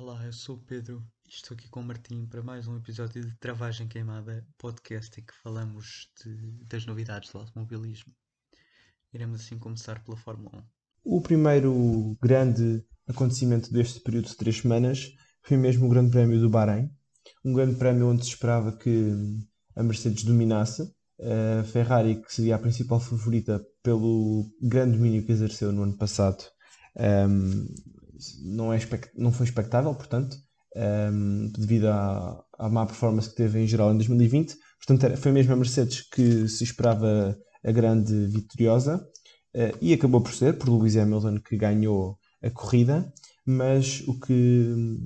Olá, eu sou o Pedro e estou aqui com o Martim para mais um episódio de Travagem Queimada, podcast em que falamos de- das novidades do automobilismo. Iremos assim começar pela Fórmula 1. O primeiro grande acontecimento deste período de três semanas foi mesmo o Grande Prémio do Bahrein. Um grande prémio onde se esperava que a Mercedes dominasse. A Ferrari, que seria a principal favorita pelo grande domínio que exerceu no ano passado, ehm, não, é não foi expectável, portanto, ehm, devido à, à má performance que teve em geral em 2020. Portanto, foi mesmo a Mercedes que se esperava a grande vitoriosa. Eh, e acabou por ser, por Lewis Hamilton, que ganhou a corrida, mas o que,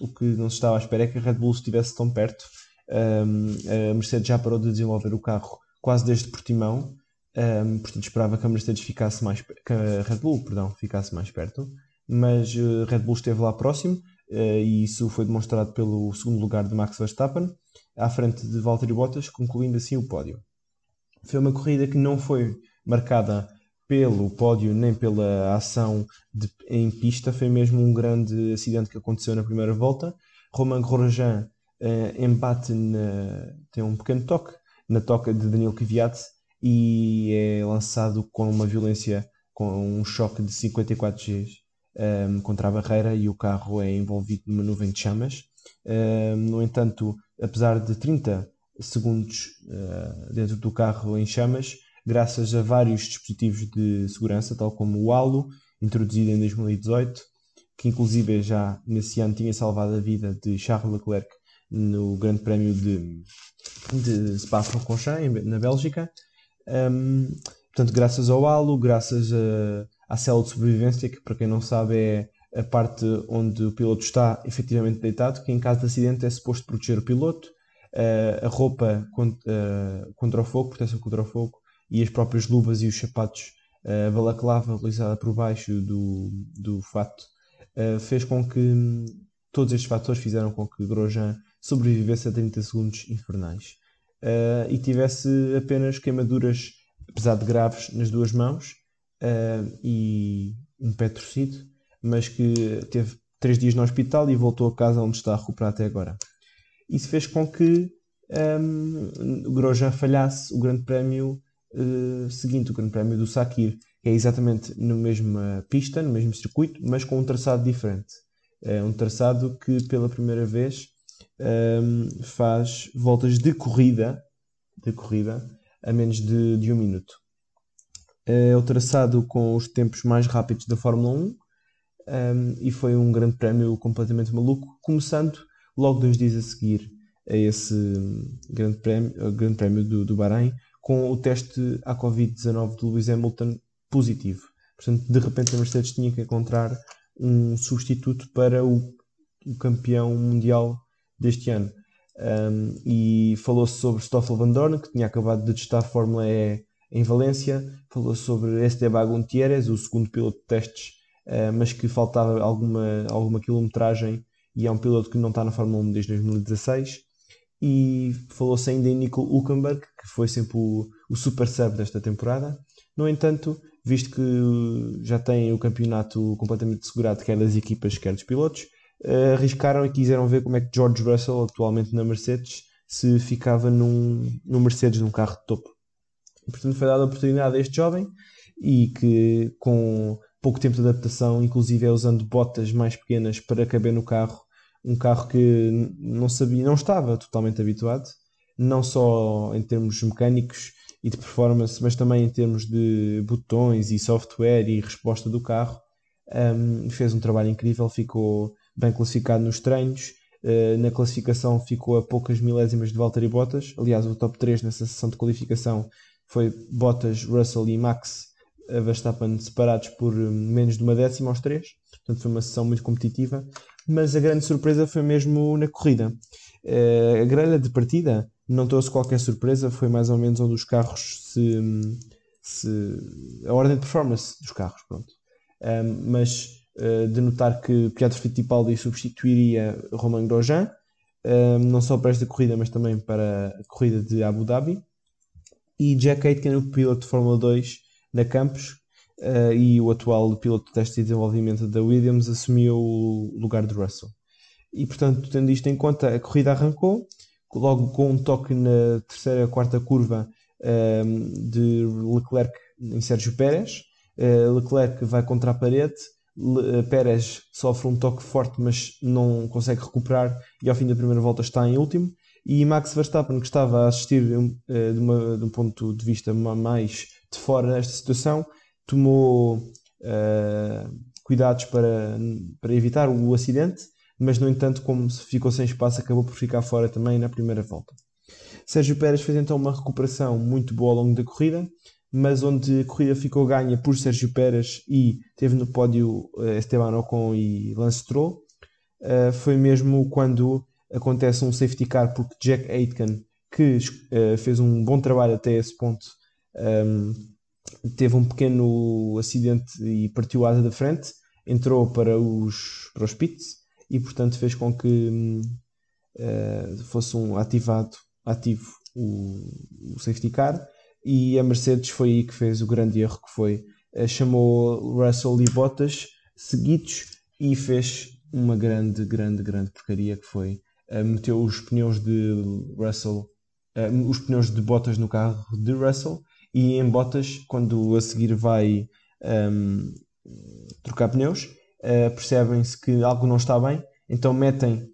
o que não se estava à espera é que a Red Bull estivesse tão perto. Um, a Mercedes já parou de desenvolver o carro quase desde Portimão, um, portanto esperava que a Mercedes ficasse mais que a Red Bull, perdão, ficasse mais perto, mas uh, Red Bull esteve lá próximo uh, e isso foi demonstrado pelo segundo lugar de Max Verstappen, à frente de Valtteri Bottas, concluindo assim o pódio. Foi uma corrida que não foi marcada pelo pódio nem pela ação de- em pista, foi mesmo um grande acidente que aconteceu na primeira volta. Romain Grosjean eh, embate, na- tem um pequeno toque na toca de Daniel Kvyat e é lançado com uma violência, com um choque de 54 Gs ehm, contra a barreira e o carro é envolvido numa nuvem de chamas. Ehm, no entanto, apesar de 30 segundos eh, dentro do carro em chamas, graças a vários dispositivos de segurança, tal como o halo, introduzido em 2018, que inclusive já nesse ano tinha salvado a vida de Charles Leclerc no Grande Prémio de, de Spa-Francorchamps, na Bélgica. Um, portanto, graças ao halo, graças a- à célula de sobrevivência, que para quem não sabe é a parte onde o piloto está efetivamente deitado, que em caso de acidente é suposto proteger o piloto, uh, a roupa contra, uh, contra o fogo, proteção contra o fogo, e as próprias luvas e os sapatos, a balaclava utilizada por baixo do, do fato, fez com que hum, todos estes fatores fizeram com que Grosjean sobrevivesse a 30 segundos infernais e tivesse apenas queimaduras, apesar de graves, nas duas mãos uh, e um pé torcido, mas que teve três dias no hospital e voltou a casa onde está a recuperar até agora. Isso fez com que um, o Grosjean falhasse o grande prémio uh, seguinte, o grande prémio do Sakir, que é exatamente na mesma pista, no mesmo circuito, mas com um traçado diferente. É um traçado que pela primeira vez um, faz voltas de corrida, de corrida a menos de, de um minuto. É o traçado com os tempos mais rápidos da Fórmula 1 um, e foi um grande prémio completamente maluco, começando logo dois dias a seguir a esse grande prémio, grande prémio do, do Bahrein, com o teste à Covid-19 de Lewis Hamilton positivo. Portanto, de repente a Mercedes tinha que encontrar um substituto para o, o campeão mundial deste ano. Um, e falou-se sobre Stoffel Van Dorn, que tinha acabado de testar a Fórmula E em Valência. Falou sobre Esteban Gutierrez, o segundo piloto de testes, uh, mas que faltava alguma, alguma quilometragem e é um piloto que não está na Fórmula 1 desde 2016. E falou-se ainda em Nico Hülkenberg, que foi sempre o, o super sub desta temporada. No entanto, visto que já tem o campeonato completamente assegurado, quer das equipas, quer dos pilotos, uh, arriscaram e quiseram ver como é que George Russell, atualmente na Mercedes, se ficava num, num Mercedes, num carro de topo. Portanto, foi dada a oportunidade a este jovem e que, com pouco tempo de adaptação, inclusive é usando botas mais pequenas para caber no carro, um carro que não sabia, não estava totalmente habituado, não só em termos mecânicos e de performance, mas também em termos de botões e software e resposta do carro. Um, fez um trabalho incrível, ficou bem classificado nos treinos. Uh, na classificação ficou a poucas milésimas de Valtteri Bottas. Aliás, o top 3 nessa sessão de qualificação foi Bottas, Russell e Max Verstappen separados por menos de uma décima aos três. Portanto, foi uma sessão muito competitiva. Mas a grande surpresa foi mesmo na corrida. Uh, a grelha de partida não trouxe qualquer surpresa, foi mais ou menos onde os carros se. se a ordem de performance dos carros, pronto. Um, mas uh, de notar que Pietro Fittipaldi substituiria Romain Grosjean, não só para esta corrida, mas também para a corrida de Abu Dhabi. E Jack Aitken, o piloto de Fórmula 2 da Campos, uh, e o atual piloto de teste de desenvolvimento da Williams, assumiu o lugar de Russell. e portanto, tendo isto em conta, a corrida arrancou, logo com um toque na terceira, quarta curva um, de Leclerc em Sérgio Pérez. Uh, Leclerc vai contra a parede, Le Pérez sofre um toque forte, mas não consegue recuperar e ao fim da primeira volta está em último. E Max Verstappen, que estava a assistir uh, de, uma, de, um ponto de vista mais de fora nesta situação, tomou cuidados para, para evitar o acidente, mas no entanto, como ficou sem espaço, acabou por ficar fora também na primeira volta. Sérgio Pérez fez então uma recuperação muito boa ao longo da corrida, mas onde a corrida ficou ganha por Sérgio Pérez e teve no pódio uh, Esteban Ocon e Lance Stroll, uh, foi mesmo quando acontece um safety car porque Jack Aitken, que uh, fez um bom trabalho até esse ponto, um, teve um pequeno acidente e partiu a asa da frente, entrou para os, para os pits e portanto fez com que fosse um ativado ativo o, o safety car e a Mercedes foi aí que fez o grande erro que foi uh, chamou Russell e Bottas seguidos e fez uma grande, grande, grande porcaria que foi uh, meteu os pneus de Russell uh, os pneus de Bottas no carro de Russell e em Bottas quando a seguir vai um, ehm, trocar pneus percebem-se que algo não está bem então metem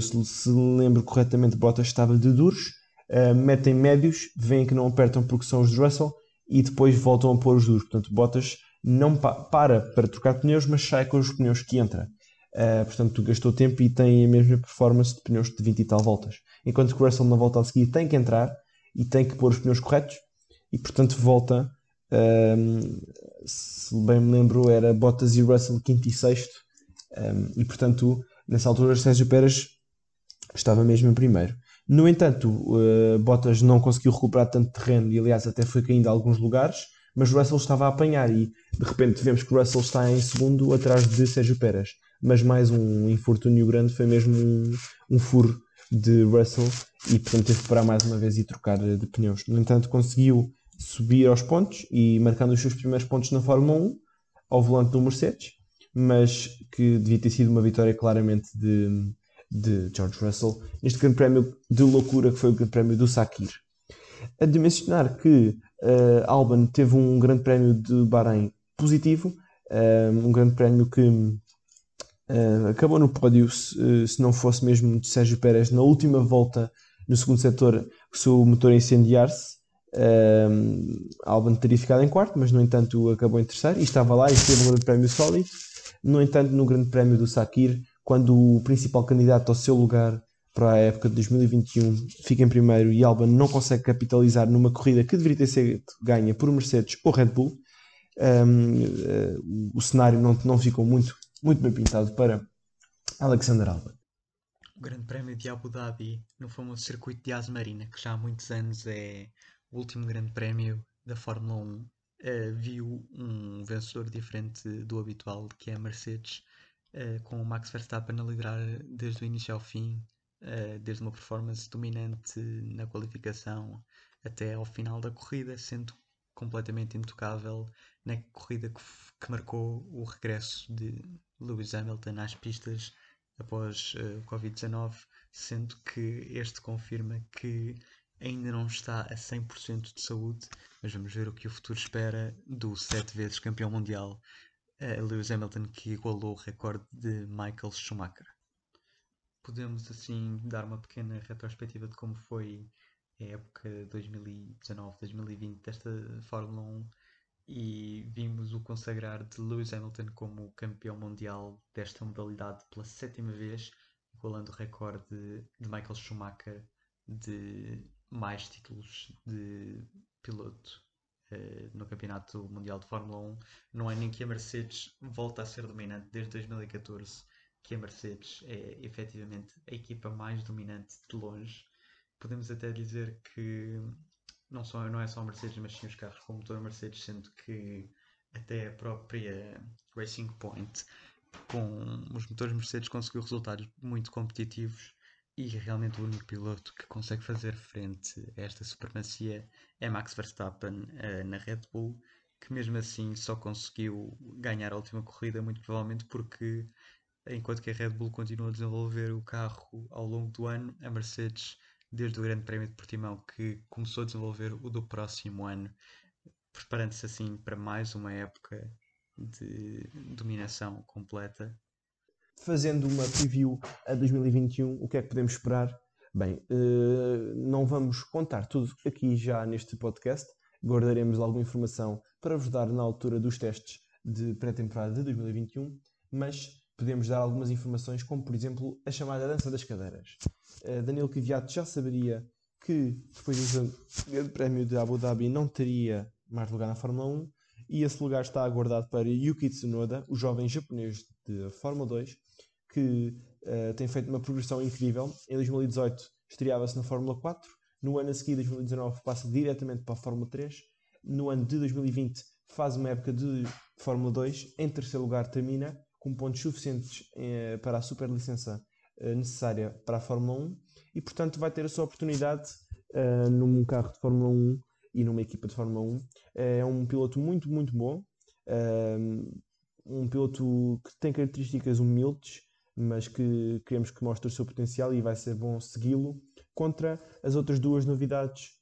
se, se lembro corretamente Bottas estava de duros uh, metem médios, veem que não apertam porque são os de Russell e depois voltam a pôr os duros. Portanto, Bottas não pa para para trocar pneus, mas sai com os pneus que entra. Uh, portanto, gastou tempo e tem a mesma performance de pneus de 20 e tal voltas. Enquanto que o Russell na volta a seguir tem que entrar e tem que pôr os pneus corretos e, portanto, volta. Ehm, se bem me lembro, era Bottas e Russell quinto e sexto. Um, ehm, e, portanto, nessa altura, Sérgio Pérez estava mesmo em primeiro. No entanto, uh, Bottas não conseguiu recuperar tanto terreno e, aliás, até foi caindo a alguns lugares, mas Russell estava a apanhar e, de repente, vemos que Russell está em segundo atrás de Sérgio Pérez. Mas mais um infortúnio grande foi mesmo um, um furo de Russell e, portanto, teve que parar mais uma vez e trocar de pneus. No entanto, conseguiu subir aos pontos e marcando os seus primeiros pontos na Fórmula 1 ao volante do Mercedes, mas que devia ter sido uma vitória claramente de de George Russell neste grande prémio de loucura que foi o grande prémio do Sakir. A de mencionar que uh, Albon teve um grande prémio de Bahrein positivo, uh, um grande prémio que uh, acabou no pódio se, se, não fosse mesmo de Sérgio Pérez na última volta no segundo setor, se o motor incendiar-se. Uh, Albon teria ficado em quarto, mas no entanto acabou em terceiro e estava lá e teve um grande prémio sólido. No entanto, no grande prémio do Sakir, quando o principal candidato ao seu lugar para a época de 2021 fica em primeiro e Albon não consegue capitalizar numa corrida que deveria ter sido ganha por Mercedes ou Red Bull, um, uh, o cenário não, não ficou muito, muito bem pintado para Alexander Albon. O Grande Prémio de Abu Dhabi, no famoso circuito de Asmarina, que já há muitos anos é o último Grande Prémio da Fórmula 1, uh, viu um vencedor diferente do habitual, que é a Mercedes, uh, com o Max Verstappen a liderar desde o início ao fim, uh, desde uma performance dominante na qualificação até ao final da corrida, sendo completamente intocável na corrida que, que marcou o regresso de Lewis Hamilton às pistas após uh, o Covid-19, sendo que este confirma que ainda não está a 100% de saúde, mas vamos ver o que o futuro espera do sete vezes campeão mundial é Lewis Hamilton que igualou o recorde de Michael Schumacher. Podemos assim dar uma pequena retrospectiva de como foi a época 2019-2020 desta Fórmula 1 e vimos o consagrar de Lewis Hamilton como campeão mundial desta modalidade pela sétima vez, igualando o recorde de Michael Schumacher de mais títulos de piloto eh, no Campeonato Mundial de Fórmula 1. Não é nem que a Mercedes volta a ser dominante desde 2014, que a Mercedes é efetivamente a equipa mais dominante de longe. Podemos até dizer que não, só, não é só a Mercedes, mas sim os carros com motor Mercedes, sendo que até a própria Racing Point com os motores Mercedes conseguiu resultados muito competitivos e realmente o único piloto que consegue fazer frente a esta supremacia é Max Verstappen uh, na Red Bull, que mesmo assim só conseguiu ganhar a última corrida, muito provavelmente porque enquanto que a Red Bull continua a desenvolver o carro ao longo do ano, a Mercedes, desde o Grande Prémio de Portimão, que começou a desenvolver o do próximo ano, preparando-se assim para mais uma época de dominação completa. Fazendo uma preview a 2021, o que é que podemos esperar? Bem, uh, não vamos contar tudo aqui já neste podcast, guardaremos alguma informação para vos dar na altura dos testes de pré-temporada de 2021, mas podemos dar algumas informações, como por exemplo a chamada dança das cadeiras. Uh, Danilo Kvyat já saberia que depois do Grande Prémio de Abu Dhabi não teria mais lugar na Fórmula 1 e esse lugar está aguardado para Yuki Tsunoda, o jovem japonês de Fórmula 2, que uh, tem feito uma progressão incrível. Em 2018 estreava-se na Fórmula 4, no ano a seguir, 2019, passa diretamente para a Fórmula 3, no ano de 2020 faz uma época de Fórmula 2, em terceiro lugar termina com pontos suficientes eh, para a superlicença eh, necessária para a Fórmula 1 e portanto vai ter a sua oportunidade uh, num carro de Fórmula 1 e numa equipa de Fórmula 1. É um piloto muito, muito bom, uh, um piloto que tem características humildes, mas que queremos que mostre o seu potencial e vai ser bom segui-lo contra as outras duas novidades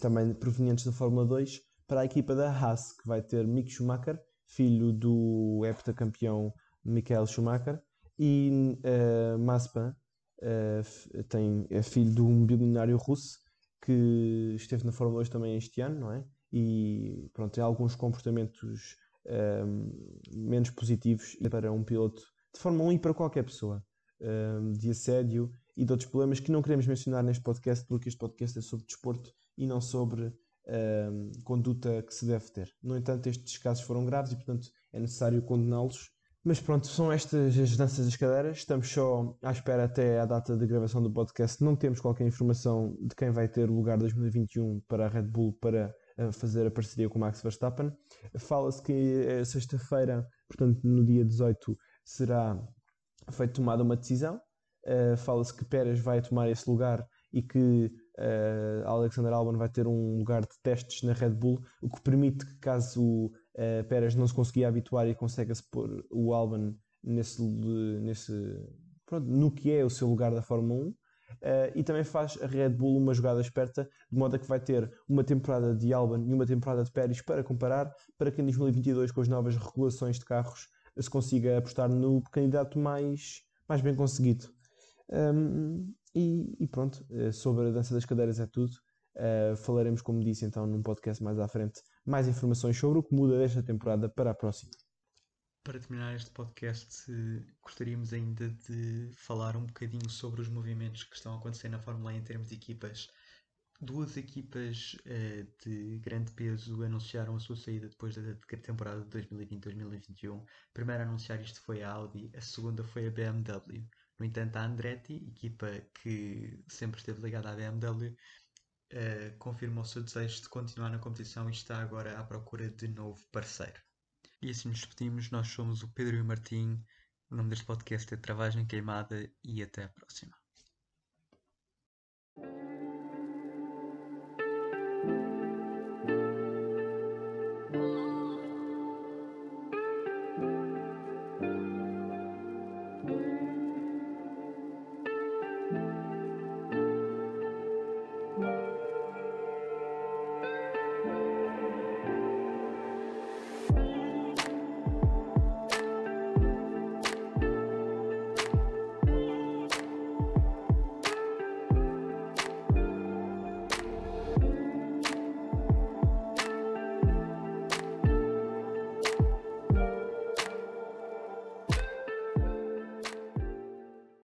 também provenientes da Fórmula 2 para a equipa da Haas, que vai ter Mick Schumacher, filho do heptacampeão Michael Schumacher, e uh, Maspa uh, tem, é filho de um bilionário russo que esteve na Fórmula 2 também este ano, não é? E pronto, tem alguns comportamentos ehm, menos positivos para um piloto de Fórmula 1 e para qualquer pessoa, ehm, de assédio e de outros problemas que não queremos mencionar neste podcast, porque este podcast é sobre desporto e não sobre um, conduta que se deve ter. No entanto, estes casos foram graves e, portanto, é necessário condená-los mas pronto, são estas as danças das cadeiras. Estamos só à espera até à data de gravação do podcast. Não temos qualquer informação de quem vai ter o lugar 2021 para a Red Bull para eh, fazer a parceria com Max Verstappen. Fala-se que é sexta-feira, portanto no dia 18, será feita tomada uma decisão. Uh, Fala-se que Pérez vai tomar esse lugar e que uh, Alexander Albon vai ter um lugar de testes na Red Bull, o que permite que caso Uh, Pérez não se conseguia habituar e consegue-se pôr o Albon nesse, nesse, pronto, no que é o seu lugar da Fórmula 1. Uh, eh, e também faz a Red Bull uma jogada esperta, de modo a que vai ter uma temporada de Albon e uma temporada de Pérez para comparar, para que em 2022, com as novas regulações de carros, se consiga apostar no candidato mais, mais bem conseguido. Um, e, e, pronto, eh, sobre a dança das cadeiras é tudo. Uh, falaremos, como disse, então, num podcast mais à frente, mais informações sobre o que muda desta temporada para a próxima. Para terminar este podcast, gostaríamos ainda de falar um bocadinho sobre os movimentos que estão a acontecer na Fórmula 1 em termos de equipas. Duas equipas uh, de grande peso anunciaram a sua saída depois da temporada de 2020-2021. A primeira a anunciar isto foi a Audi, a segunda foi a BMW. No entanto, a Andretti, equipa que sempre esteve ligada à BMW, uh, confirma o seu desejo de continuar na competição e está agora à procura de novo parceiro. E assim nos despedimos, nós somos o Pedro e o Martim, o nome deste podcast é Travagem Queimada e até a próxima.